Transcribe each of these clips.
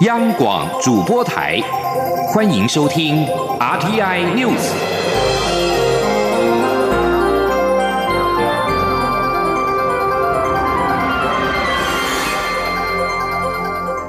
央广主播台，欢迎收听 RTI News。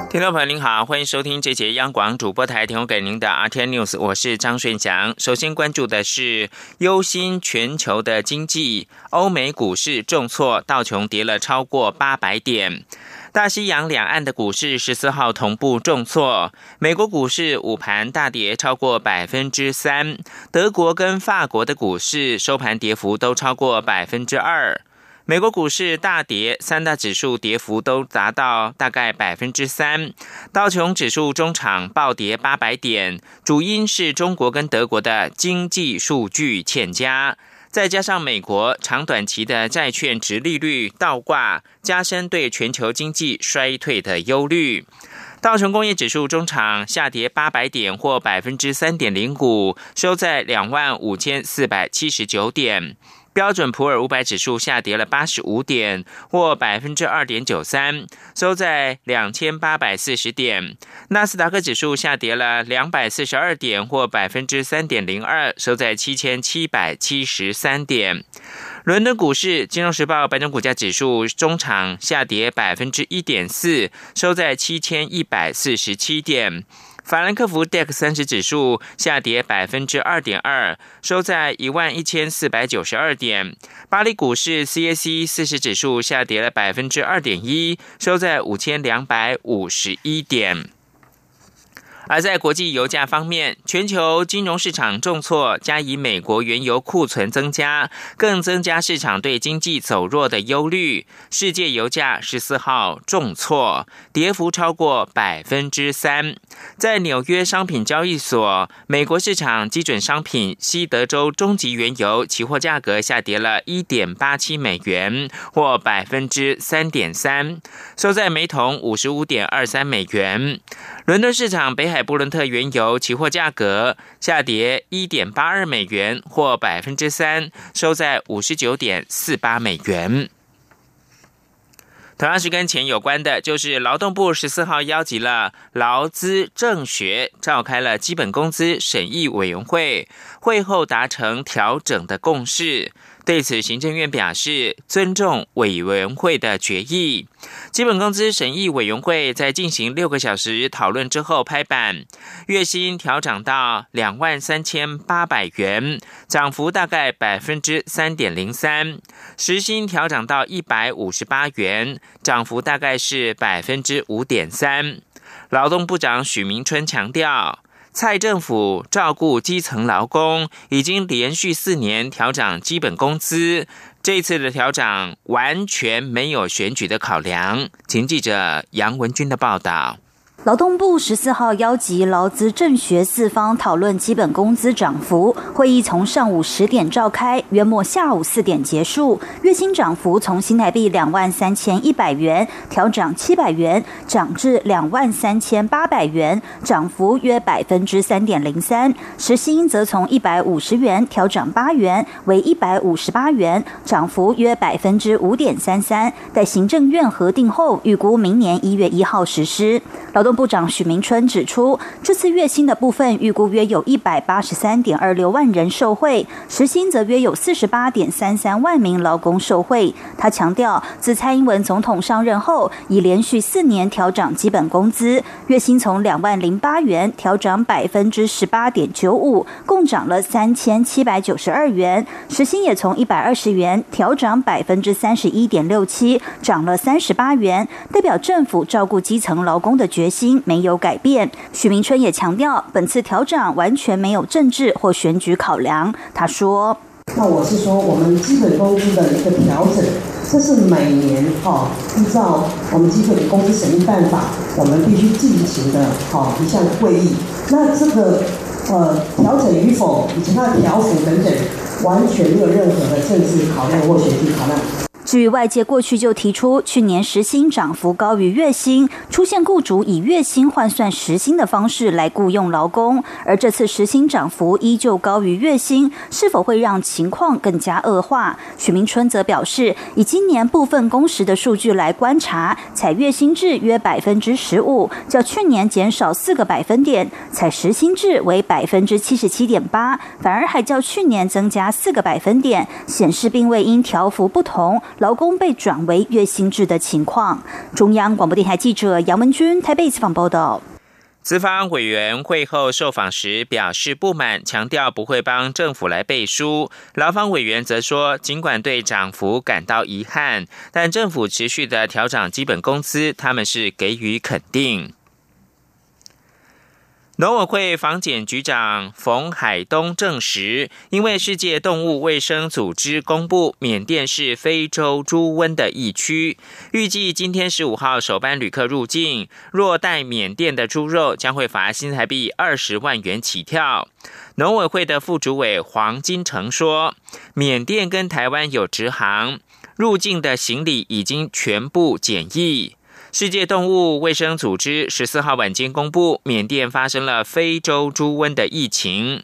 听众朋友您好，欢迎收听这节央广主播台提供给您的 RTI News，我是张顺祥。首先关注的是忧心全球的经济，欧美股市重挫，道琼跌了超过八百点。大西洋两岸的股市十四号同步重挫，美国股市午盘大跌超过百分之三，德国跟法国的股市收盘跌幅都超过百分之二。美国股市大跌，三大指数跌幅都达到大概百分之三。道琼指数中场暴跌八百点，主因是中国跟德国的经济数据欠佳。再加上美国长短期的债券值利率倒挂，加深对全球经济衰退的忧虑。道琼工业指数中场下跌八百点，或百分之三点零五，收在两万五千四百七十九点。标准普尔五百指数下跌了八十五点，或百分之二点九三，收在两千八百四十点。纳斯达克指数下跌了两百四十二点，或百分之三点零二，收在七千七百七十三点。伦敦股市，金融时报白种股价指数中场下跌百分之一点四，收在七千一百四十七点。法兰克福 DAX 三十指数下跌百分之二点二，收在一万一千四百九十二点。巴黎股市 CAC 四十指数下跌了百分之二点一，收在五千两百五十一点。而在国际油价方面，全球金融市场重挫，加以美国原油库存增加，更增加市场对经济走弱的忧虑。世界油价十四号重挫，跌幅超过百分之三。在纽约商品交易所，美国市场基准商品西德州中级原油期货价格下跌了一点八七美元，或百分之三点三，收在每桶五十五点二三美元。伦敦市场北海布伦特原油期货价格下跌一点八二美元，或百分之三，收在五十九点四八美元。同样是跟钱有关的，就是劳动部十四号邀集了劳资政学，召开了基本工资审议委员会，会后达成调整的共识。对此，行政院表示尊重委员会的决议。基本工资审议委员会在进行六个小时讨论之后拍板，月薪调涨到两万三千八百元，涨幅大概百分之三点零三；时薪调涨到一百五十八元，涨幅大概是百分之五点三。劳动部长许明春强调。蔡政府照顾基层劳工，已经连续四年调涨基本工资，这次的调涨完全没有选举的考量。请记者杨文军的报道。劳动部十四号邀集劳资政学四方讨论基本工资涨幅。会议从上午十点召开，约莫下午四点结束。月薪涨幅从新台币两万三千一百元调涨七百元，涨至两万三千八百元，涨幅约百分之三点零三。时薪则从一百五十元调涨八元，为一百五十八元，涨幅约百分之五点三三。在行政院核定后，预估明年一月一号实施。劳动。部长许明春指出，这次月薪的部分预估约有一百八十三点二六万人受惠，时薪则约有四十八点三三万名劳工受惠。他强调，自蔡英文总统上任后，已连续四年调涨基本工资，月薪从两万零八元调涨百分之十八点九五，共涨了三千七百九十二元；时薪也从一百二十元调涨百分之三十一点六七，涨了三十八元，代表政府照顾基层劳工的决心。心没有改变，许明春也强调，本次调整完全没有政治或选举考量。他说：“那我是说，我们基本工资的一个调整，这是每年哈依照我们基本工资审议办法，我们必须进行的哈一项会议。那这个呃调整与否，以及它的调幅等等，完全没有任何的政治考量或选举考量。”至于外界过去就提出，去年时薪涨幅高于月薪，出现雇主以月薪换算时薪的方式来雇佣劳工，而这次时薪涨幅依旧高于月薪，是否会让情况更加恶化？许明春则表示，以今年部分工时的数据来观察，采月薪制约百分之十五，较去年减少四个百分点；采时薪制为百分之七十七点八，反而还较去年增加四个百分点，显示并未因条幅不同，劳工被转为月薪制的情况。中央广播电台记者杨文君台北采访报道。资方委员会后受访时表示不满，强调不会帮政府来背书。劳方委员则说，尽管对涨幅感到遗憾，但政府持续的调整基本工资，他们是给予肯定。农委会防检局长冯海东证实，因为世界动物卫生组织公布缅甸是非洲猪瘟的疫区，预计今天十五号首班旅客入境，若带缅甸的猪肉，将会罚新台币二十万元起跳。农委会的副主委黄金城说，缅甸跟台湾有直航，入境的行李已经全部检疫。世界动物卫生组织十四号晚间公布，缅甸发生了非洲猪瘟的疫情。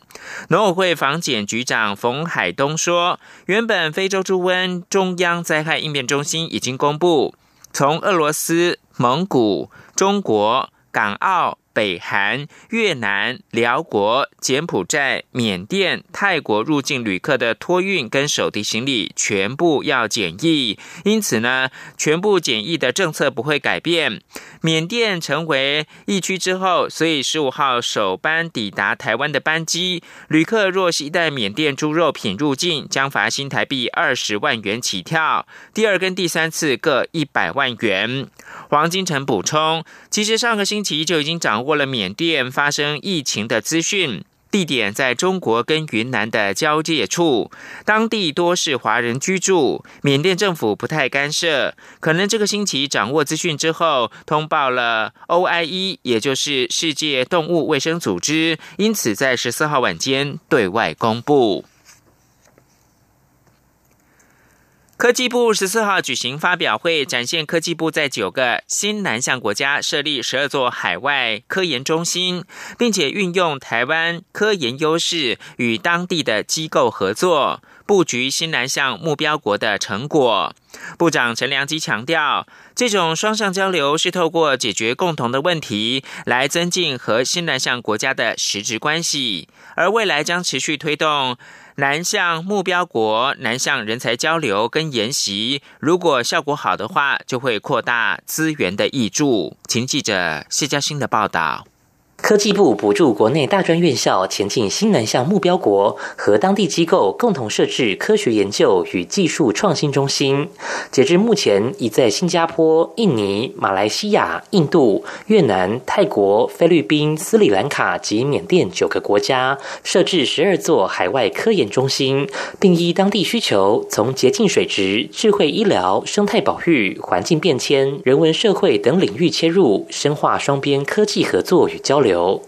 农委会防检局长冯海东说，原本非洲猪瘟中央灾害应变中心已经公布，从俄罗斯、蒙古、中国、港澳。北韩、越南、辽国、柬埔寨、缅甸、泰国入境旅客的托运跟手提行李全部要检疫，因此呢，全部检疫的政策不会改变。缅甸成为疫区之后，所以十五号首班抵达台湾的班机，旅客若携带缅甸猪肉品入境，将罚新台币二十万元起跳，第二跟第三次各一百万元。黄金城补充，其实上个星期就已经掌握了缅甸发生疫情的资讯，地点在中国跟云南的交界处，当地多是华人居住，缅甸政府不太干涉。可能这个星期掌握资讯之后，通报了 OIE，也就是世界动物卫生组织，因此在十四号晚间对外公布。科技部十四号举行发表会，展现科技部在九个新南向国家设立十二座海外科研中心，并且运用台湾科研优势与当地的机构合作，布局新南向目标国的成果。部长陈良基强调，这种双向交流是透过解决共同的问题，来增进和新南向国家的实质关系，而未来将持续推动。南向目标国南向人才交流跟研习，如果效果好的话，就会扩大资源的益助。请记者谢嘉欣的报道。科技部补助国内大专院校前进新南向目标国，和当地机构共同设置科学研究与技术创新中心。截至目前，已在新加坡、印尼、马来西亚、印度、越南、泰国、菲律宾、斯里兰卡及缅甸九个国家设置十二座海外科研中心，并依当地需求，从洁净水质、智慧医疗、生态保育、环境变迁、人文社会等领域切入，深化双边科技合作与交流。流。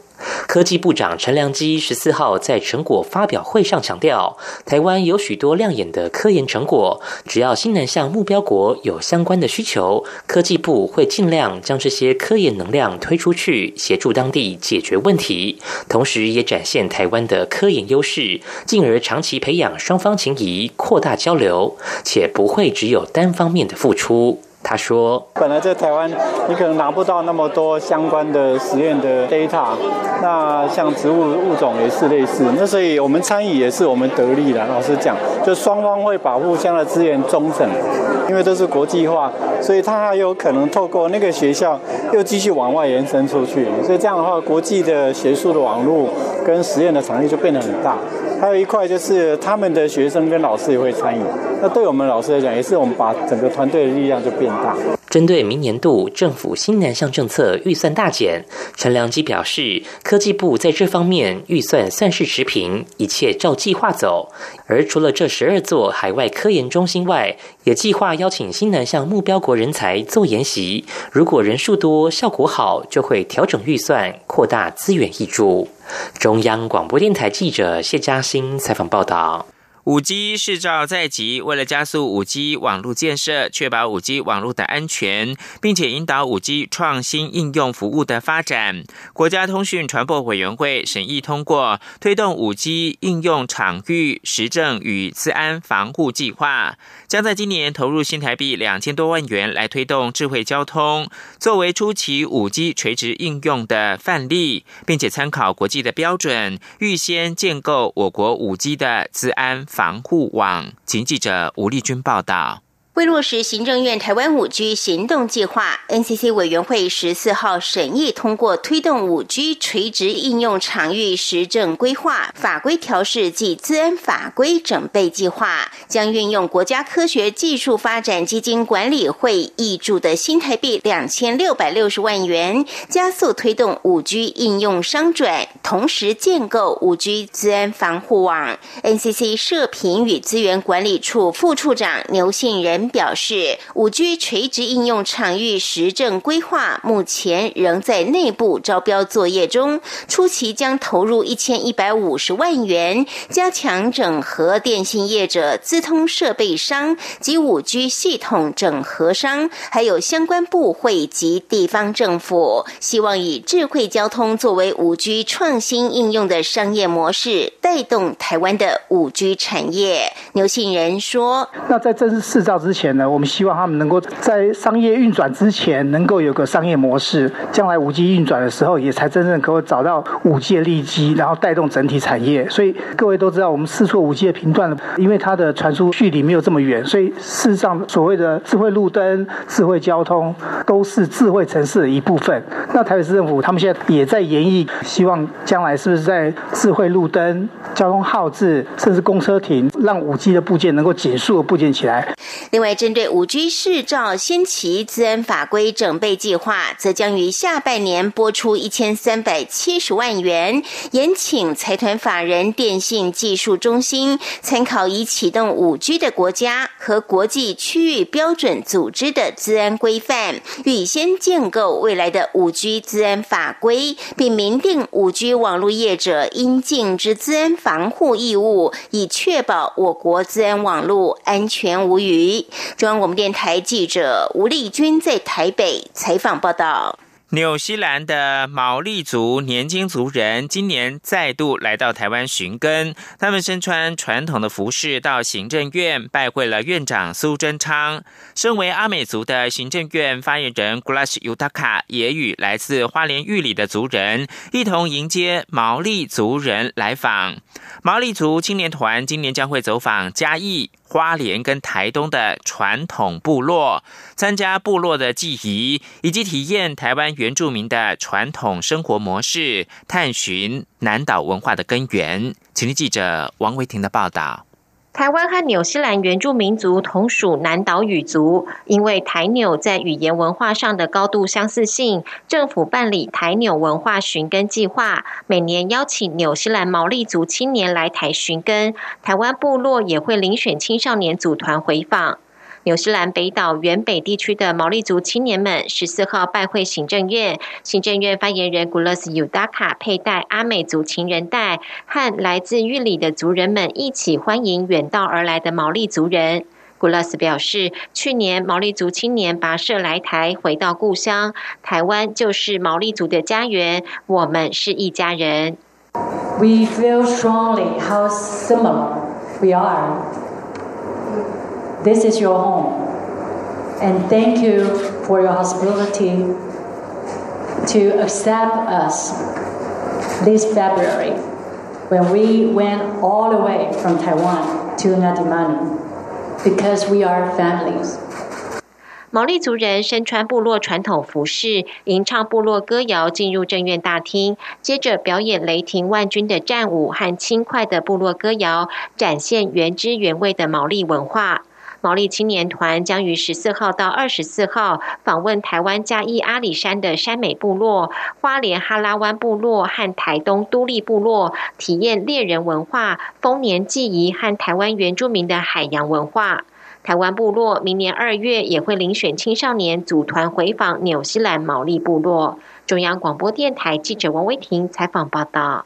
科技部长陈良基十四号在成果发表会上强调，台湾有许多亮眼的科研成果，只要新南向目标国有相关的需求，科技部会尽量将这些科研能量推出去，协助当地解决问题，同时也展现台湾的科研优势，进而长期培养双方情谊，扩大交流，且不会只有单方面的付出。他说：“本来在台湾，你可能拿不到那么多相关的实验的 data，那像植物物种也是类似。那所以我们参与也是我们得利的。老实讲，就双方会把互相的资源中等，因为都是国际化，所以它还有可能透过那个学校又继续往外延伸出去。所以这样的话，国际的学术的网络跟实验的场域就变得很大。还有一块就是他们的学生跟老师也会参与。那对我们老师来讲，也是我们把整个团队的力量就变。”针对明年度政府新南向政策预算大减，陈良基表示，科技部在这方面预算算是持平，一切照计划走。而除了这十二座海外科研中心外，也计划邀请新南向目标国人才做研习。如果人数多、效果好，就会调整预算，扩大资源益助。中央广播电台记者谢嘉欣采访报道。五 G 试照在即，为了加速五 G 网络建设，确保五 G 网络的安全，并且引导五 G 创新应用服务的发展，国家通讯传播委员会审议通过推动五 G 应用场域实证与治安防护计划，将在今年投入新台币两千多万元来推动智慧交通，作为初期五 G 垂直应用的范例，并且参考国际的标准，预先建构我国五 G 的治安。防护网，请记者吴丽君报道。为落实行政院台湾五 G 行动计划，NCC 委员会十四号审议通过推动五 G 垂直应用场域实证规划法规调试及资安法规整备计划，将运用国家科学技术发展基金管理会挹注的新台币两千六百六十万元，加速推动五 G 应用商转，同时建构五 G 资安防护网。NCC 射频与资源管理处副处长牛信仁。表示，五 G 垂直应用场域实证规划目前仍在内部招标作业中，初期将投入一千一百五十万元，加强整合电信业者、资通设备商及五 G 系统整合商，还有相关部会及地方政府，希望以智慧交通作为五 G 创新应用的商业模式，带动台湾的五 G 产业。牛信仁说：“那在正式试造之前。”前呢，我们希望他们能够在商业运转之前，能够有个商业模式，将来五 G 运转的时候，也才真正可以找到五 G 的利基，然后带动整体产业。所以各位都知道，我们试错五 G 的频段，因为它的传输距离没有这么远，所以事实上所谓的智慧路灯、智慧交通，都是智慧城市的一部分。那台北市政府他们现在也在研议，希望将来是不是在智慧路灯、交通号志，甚至公车亭，让五 G 的部件能够紧速的部件起来。另外。针对五 G 市照先期资安法规整备计划，则将于下半年拨出一千三百七十万元，延请财团法人电信技术中心参考已启动五 G 的国家和国际区域标准组织的资安规范，预先建构未来的五 G 资安法规，并明定五 G 网络业者应尽之资安防护义务，以确保我国资安网络安全无虞。中央广播电台记者吴丽君在台北采访报道。纽西兰的毛利族年轻族人今年再度来到台湾寻根，他们身穿传统的服饰到行政院拜会了院长苏贞昌。身为阿美族的行政院发言人 Glash Utaka 也与来自花莲玉里的族人一同迎接毛利族人来访。毛利族青年团今年将会走访嘉义。花莲跟台东的传统部落，参加部落的祭仪，以及体验台湾原住民的传统生活模式，探寻南岛文化的根源。请听记者王维婷的报道。台湾和纽西兰原住民族同属南岛语族，因为台纽在语言文化上的高度相似性，政府办理台纽文化寻根计划，每年邀请纽西兰毛利族青年来台寻根，台湾部落也会遴选青少年组团回访。纽西兰北岛原北地区的毛利族青年们十四号拜会行政院，行政院发言人古勒斯尤达卡佩戴阿美族情人带，和来自玉里的族人们一起欢迎远道而来的毛利族人。古勒斯表示，去年毛利族青年跋涉来台，回到故乡，台湾就是毛利族的家园，我们是一家人。We feel strongly how similar we are. This is your home. And thank you for your hospitality to accept us this February when we went all the way from Taiwan to Nadimani because we are families. 毛利族人身穿部落传统服饰，吟唱部落歌谣，进入正院大厅，接着表演雷霆万钧的战舞和轻快的部落歌谣，展现原汁原味的毛利文化。 毛利青年团将于十四号到二十四号访问台湾嘉义阿里山的山美部落、花莲哈拉湾部落和台东都立部落，体验猎人文化、丰年祭仪和台湾原住民的海洋文化。台湾部落明年二月也会遴选青少年组团回访纽西兰毛利部落。中央广播电台记者王威婷采访报道。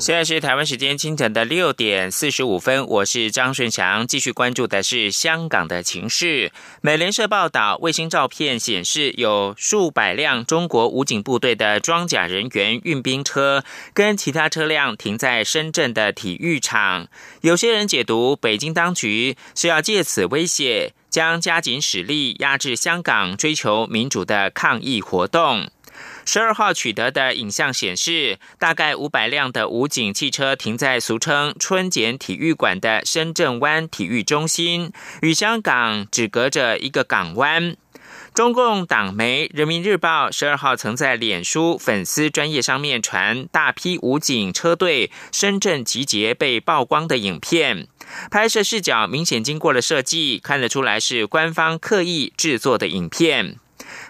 现在是台湾时间清晨的六点四十五分，我是张顺祥，继续关注的是香港的情势。美联社报道，卫星照片显示，有数百辆中国武警部队的装甲人员运兵车跟其他车辆停在深圳的体育场。有些人解读，北京当局是要借此威胁，将加紧使力压制香港追求民主的抗议活动。十二号取得的影像显示，大概五百辆的武警汽车停在俗称春茧体育馆的深圳湾体育中心，与香港只隔着一个港湾。中共党媒《人民日报》十二号曾在脸书粉丝专业上面传大批武警车队深圳集结被曝光的影片，拍摄视角明显经过了设计，看得出来是官方刻意制作的影片。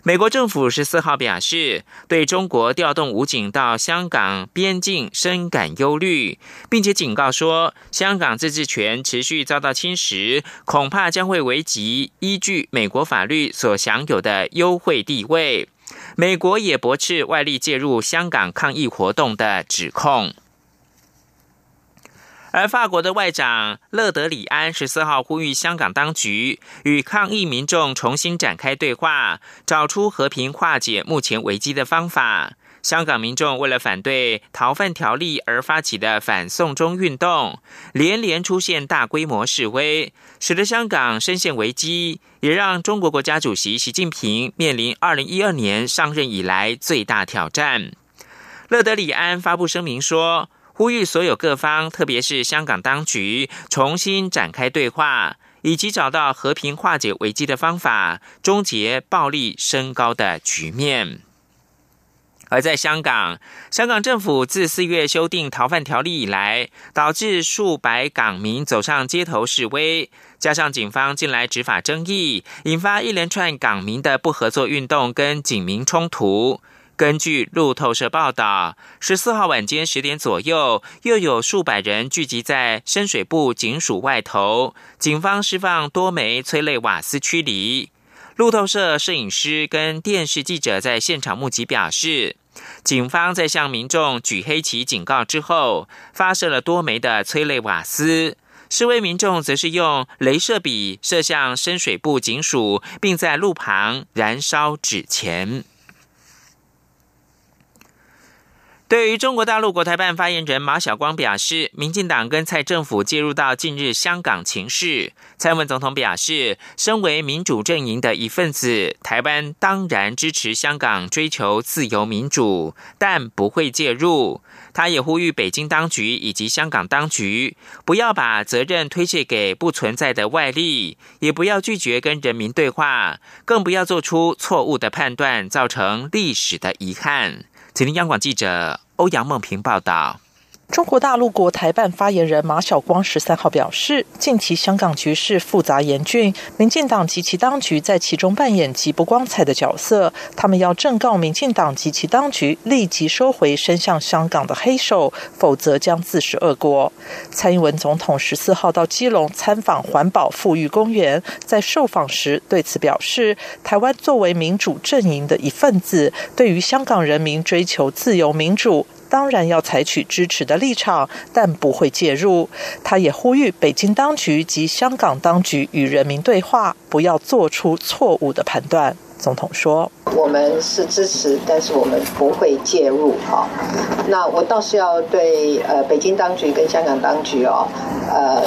美国政府十四号表示，对中国调动武警到香港边境深感忧虑，并且警告说，香港自治权持续遭到侵蚀，恐怕将会危及依据美国法律所享有的优惠地位。美国也驳斥外力介入香港抗议活动的指控。而法国的外长勒德里安十四号呼吁香港当局与抗议民众重新展开对话，找出和平化解目前危机的方法。香港民众为了反对逃犯条例而发起的反送中运动，连连出现大规模示威，使得香港深陷危机，也让中国国家主席习近平面临二零一二年上任以来最大挑战。勒德里安发布声明说。呼吁所有各方，特别是香港当局，重新展开对话，以及找到和平化解危机的方法，终结暴力升高的局面。而在香港，香港政府自四月修订逃犯条例以来，导致数百港民走上街头示威，加上警方近来执法争议，引发一连串港民的不合作运动跟警民冲突。根据路透社报道，十四号晚间十点左右，又有数百人聚集在深水埗警署外头，警方释放多枚催泪瓦斯驱离。路透社摄影师跟电视记者在现场目击表示，警方在向民众举黑旗警告之后，发射了多枚的催泪瓦斯，示威民众则是用镭射笔射向深水埗警署，并在路旁燃烧纸钱。对于中国大陆国台办发言人马晓光表示，民进党跟蔡政府介入到近日香港情势，蔡文总统表示，身为民主阵营的一份子，台湾当然支持香港追求自由民主，但不会介入。他也呼吁北京当局以及香港当局，不要把责任推卸给不存在的外力，也不要拒绝跟人民对话，更不要做出错误的判断，造成历史的遗憾。吉林央广记者欧阳梦平报道。中国大陆国台办发言人马晓光十三号表示，近期香港局势复杂严峻，民进党及其当局在其中扮演极不光彩的角色。他们要正告民进党及其当局立即收回伸向香港的黑手，否则将自食恶果。蔡英文总统十四号到基隆参访环保富裕公园，在受访时对此表示，台湾作为民主阵营的一份子，对于香港人民追求自由民主。当然要采取支持的立场，但不会介入。他也呼吁北京当局及香港当局与人民对话，不要做出错误的判断。总统说：“我们是支持，但是我们不会介入。哈，那我倒是要对呃北京当局跟香港当局哦，呃，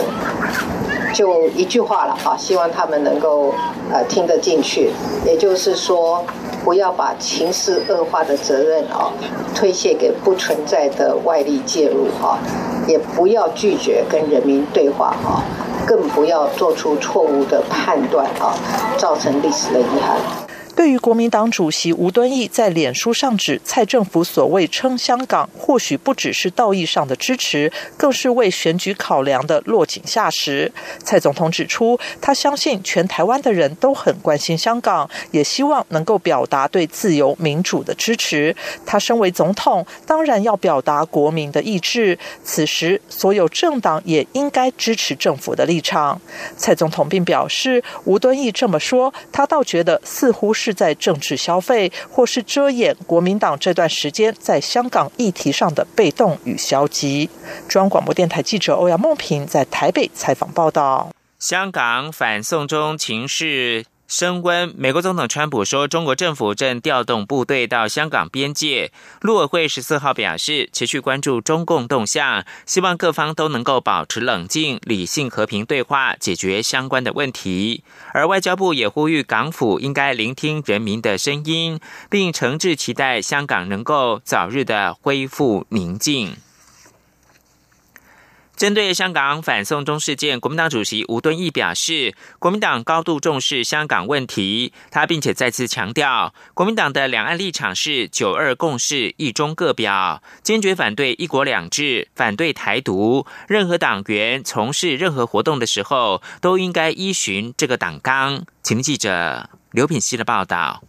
就一句话了哈，希望他们能够呃听得进去，也就是说。”不要把情势恶化的责任啊推卸给不存在的外力介入啊，也不要拒绝跟人民对话啊，更不要做出错误的判断啊，造成历史的遗憾。对于国民党主席吴敦义在脸书上指蔡政府所谓称香港，或许不只是道义上的支持，更是为选举考量的落井下石。蔡总统指出，他相信全台湾的人都很关心香港，也希望能够表达对自由民主的支持。他身为总统，当然要表达国民的意志。此时，所有政党也应该支持政府的立场。蔡总统并表示，吴敦义这么说，他倒觉得似乎是。是在政治消费，或是遮掩国民党这段时间在香港议题上的被动与消极。中央广播电台记者欧阳梦平在台北采访报道。香港反送中情势。升温。美国总统川普说，中国政府正调动部队到香港边界。陆委会十四号表示，持续关注中共动向，希望各方都能够保持冷静、理性、和平对话，解决相关的问题。而外交部也呼吁港府应该聆听人民的声音，并诚挚期待香港能够早日的恢复宁静。针对香港反送中事件，国民党主席吴敦义表示，国民党高度重视香港问题。他并且再次强调，国民党的两岸立场是九二共识、一中各表，坚决反对一国两制，反对台独。任何党员从事任何活动的时候，都应该依循这个党纲。请记者刘品希的报道。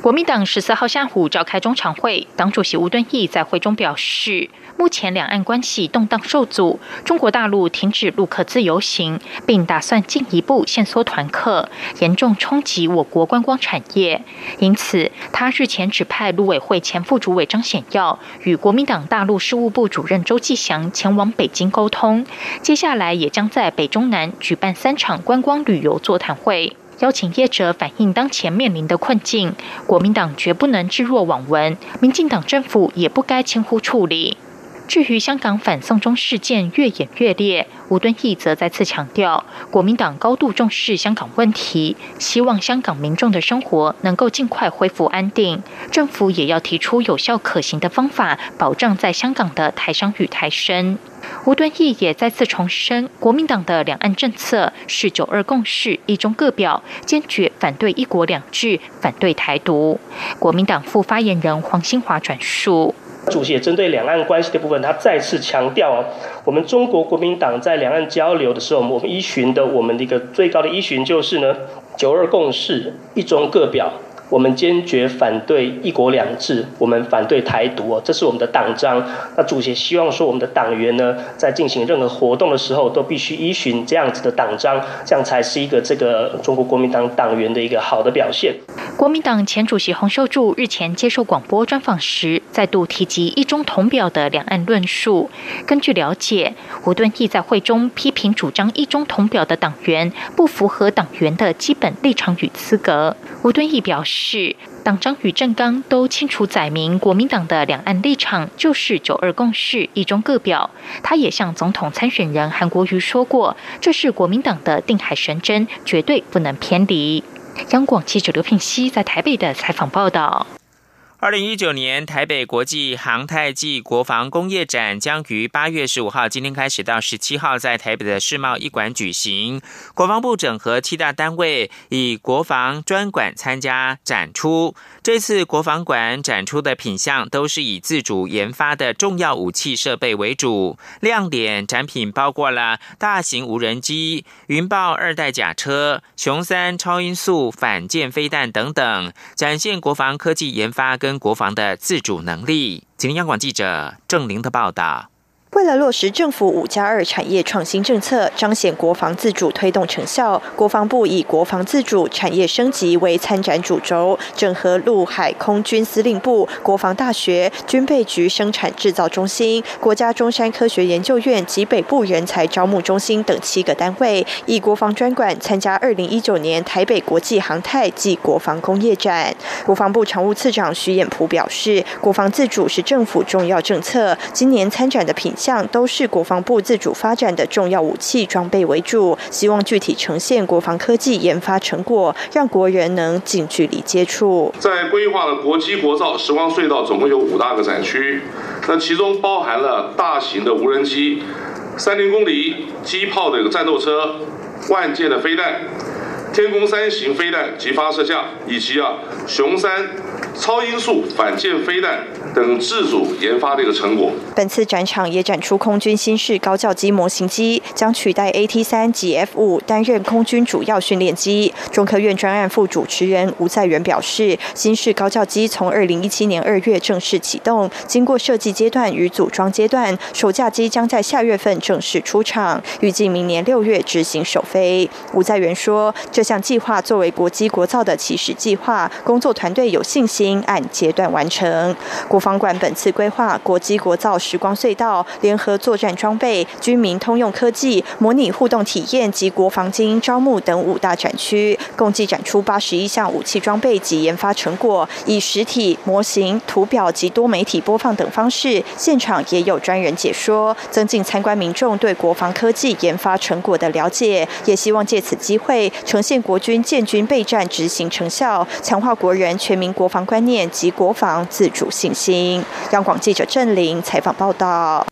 国民党十四号下午召开中常会，党主席吴敦义在会中表示，目前两岸关系动荡受阻，中国大陆停止陆客自由行，并打算进一步限缩团客，严重冲击我国观光产业。因此，他日前指派陆委会前副主委张显耀与国民党大陆事务部主任周继祥前往北京沟通，接下来也将在北中南举办三场观光旅游座谈会。邀请业者反映当前面临的困境，国民党绝不能置若罔闻，民进党政府也不该轻忽处理。至于香港反送中事件越演越烈，吴敦义则再次强调，国民党高度重视香港问题，希望香港民众的生活能够尽快恢复安定。政府也要提出有效可行的方法，保障在香港的台商与台生。吴敦义也再次重申，国民党的两岸政策是九二共识、一中各表，坚决反对一国两制，反对台独。国民党副发言人黄兴华转述。主席也针对两岸关系的部分，他再次强调哦我们中国国民党在两岸交流的时候，我们依循的我们的一个最高的依循就是呢，九二共识，一中各表。我们坚决反对一国两制，我们反对台独哦，这是我们的党章。那主席希望说，我们的党员呢，在进行任何活动的时候，都必须依循这样子的党章，这样才是一个这个中国国民党党员的一个好的表现。国民党前主席洪秀柱日前接受广播专访时，再度提及一中同表的两岸论述。根据了解，吴敦义在会中批评主张一中同表的党员不符合党员的基本立场与资格。吴敦义表示。是党章与政纲都清楚载明，国民党的两岸立场就是九二共识、一中各表。他也向总统参选人韩国瑜说过，这是国民党的定海神针，绝对不能偏离。央广记者刘品熙在台北的采访报道。二零一九年台北国际航太暨国防工业展将于八月十五号今天开始到十七号在台北的世贸一馆举行。国防部整合七大单位，以国防专馆参加展出。这次国防馆展出的品项都是以自主研发的重要武器设备为主，亮点展品包括了大型无人机、云豹二代甲车、雄三超音速反舰飞弹等等，展现国防科技研发跟。跟国防的自主能力。请央广记者郑玲的报道。为了落实政府五加二产业创新政策，彰显国防自主推动成效，国防部以“国防自主产业升级”为参展主轴，整合陆海空军司令部、国防大学、军备局生产制造中心、国家中山科学研究院及北部人才招募中心等七个单位，以国防专馆参加二零一九年台北国际航太暨国防工业展。国防部常务次长徐衍璞表示，国防自主是政府重要政策，今年参展的品。项都是国防部自主发展的重要武器装备为主，希望具体呈现国防科技研发成果，让国人能近距离接触。在规划的国机国造时光隧道，总共有五大个展区，那其中包含了大型的无人机、三零公里机炮的战斗车、万箭的飞弹。天宫三型飞弹及发射架，以及啊雄三超音速反舰飞弹。等自主研发的一个成果。本次展场也展出空军新式高教机模型机，将取代 AT 三及 F 五担任空军主要训练机。中科院专案副主持人吴在元表示，新式高教机从二零一七年二月正式启动，经过设计阶段与组装阶段，首架机将在下月份正式出厂，预计明年六月执行首飞。吴在元说，这项计划作为国机国造的起始计划，工作团队有信心按阶段完成。国防馆本次规划国机国造时光隧道、联合作战装备、军民通用科技、模拟互动体验及国防精英招募等五大展区，共计展出八十一项武器装备及研发成果，以实体、模型、图表及多媒体播放等方式，现场也有专人解说，增进参观民众对国防科技研发成果的了解，也希望借此机会呈现国军建军备战执行成效，强化国人全民国防观念及国防自主信心。央广记者郑玲采访报道。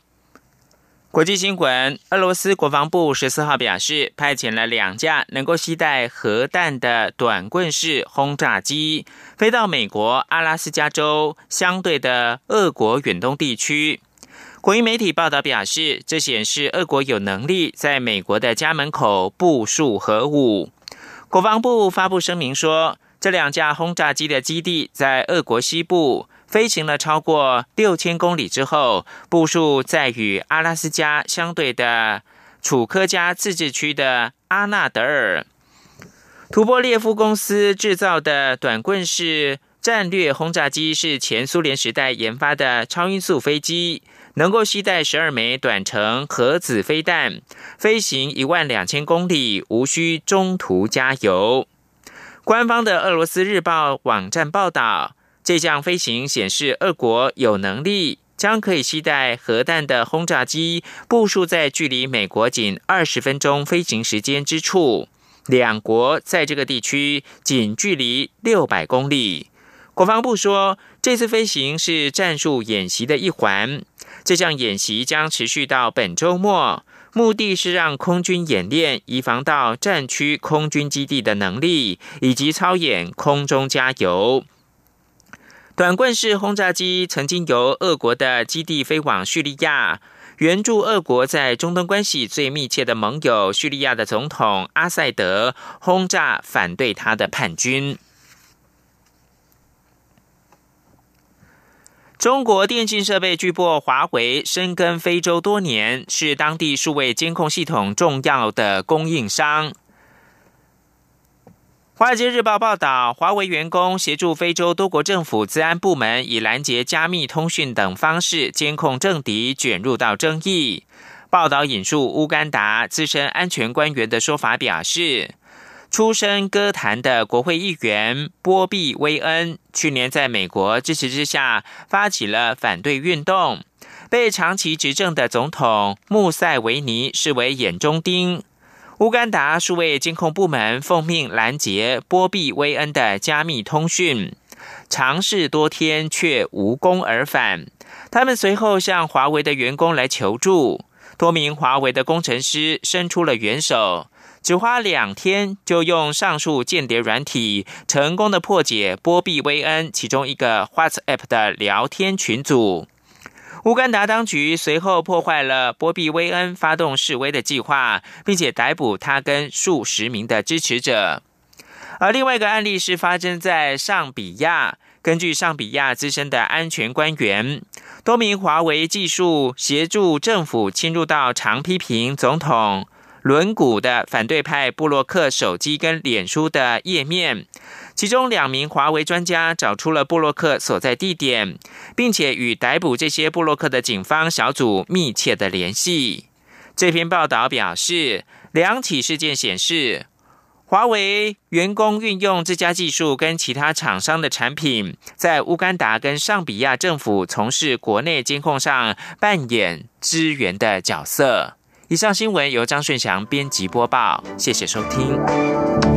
国际新闻：俄罗斯国防部十四号表示，派遣了两架能够携带核弹的短棍式轰炸机，飞到美国阿拉斯加州相对的俄国远东地区。国营媒体报道表示，这显示俄国有能力在美国的家门口部署核武。国防部发布声明说，这两架轰炸机的基地在俄国西部。飞行了超过六千公里之后，部署在与阿拉斯加相对的楚科加自治区的阿纳德尔。图波列夫公司制造的短棍式战略轰炸机是前苏联时代研发的超音速飞机，能够携带十二枚短程核子飞弹，飞行一万两千公里，无需中途加油。官方的俄罗斯日报网站报道。这项飞行显示，俄国有能力将可以携带核弹的轰炸机部署在距离美国仅二十分钟飞行时间之处。两国在这个地区仅距离六百公里。国防部说，这次飞行是战术演习的一环。这项演习将持续到本周末，目的是让空军演练移防到战区空军基地的能力，以及操演空中加油。短棍式轰炸机曾经由俄国的基地飞往叙利亚，援助俄国在中东关系最密切的盟友叙利亚的总统阿塞德轰炸反对他的叛军。中国电信设备巨擘华为深耕非洲多年，是当地数位监控系统重要的供应商。《华尔街日报》报道，华为员工协助非洲多国政府治安部门以拦截加密通讯等方式监控政敌，卷入到争议。报道引述乌干达资深安全官员的说法表示，出身歌坛的国会议员波比·威恩去年在美国支持之下发起了反对运动，被长期执政的总统穆塞维尼视为眼中钉。乌干达数位监控部门奉命拦截波比·威恩的加密通讯，尝试多天却无功而返。他们随后向华为的员工来求助，多名华为的工程师伸出了援手，只花两天就用上述间谍软体成功的破解波比·威恩其中一个 WhatsApp 的聊天群组。乌干达当局随后破坏了波比·威恩发动示威的计划，并且逮捕他跟数十名的支持者。而另外一个案例是发生在上比亚。根据上比亚资深的安全官员，多名华为技术协助政府侵入到常批评总统轮毂的反对派布洛克手机跟脸书的页面。其中两名华为专家找出了布洛克所在地点，并且与逮捕这些布洛克的警方小组密切的联系。这篇报道表示，两起事件显示，华为员工运用这家技术跟其他厂商的产品，在乌干达跟上比亚政府从事国内监控上扮演支援的角色。以上新闻由张顺祥编辑播报，谢谢收听。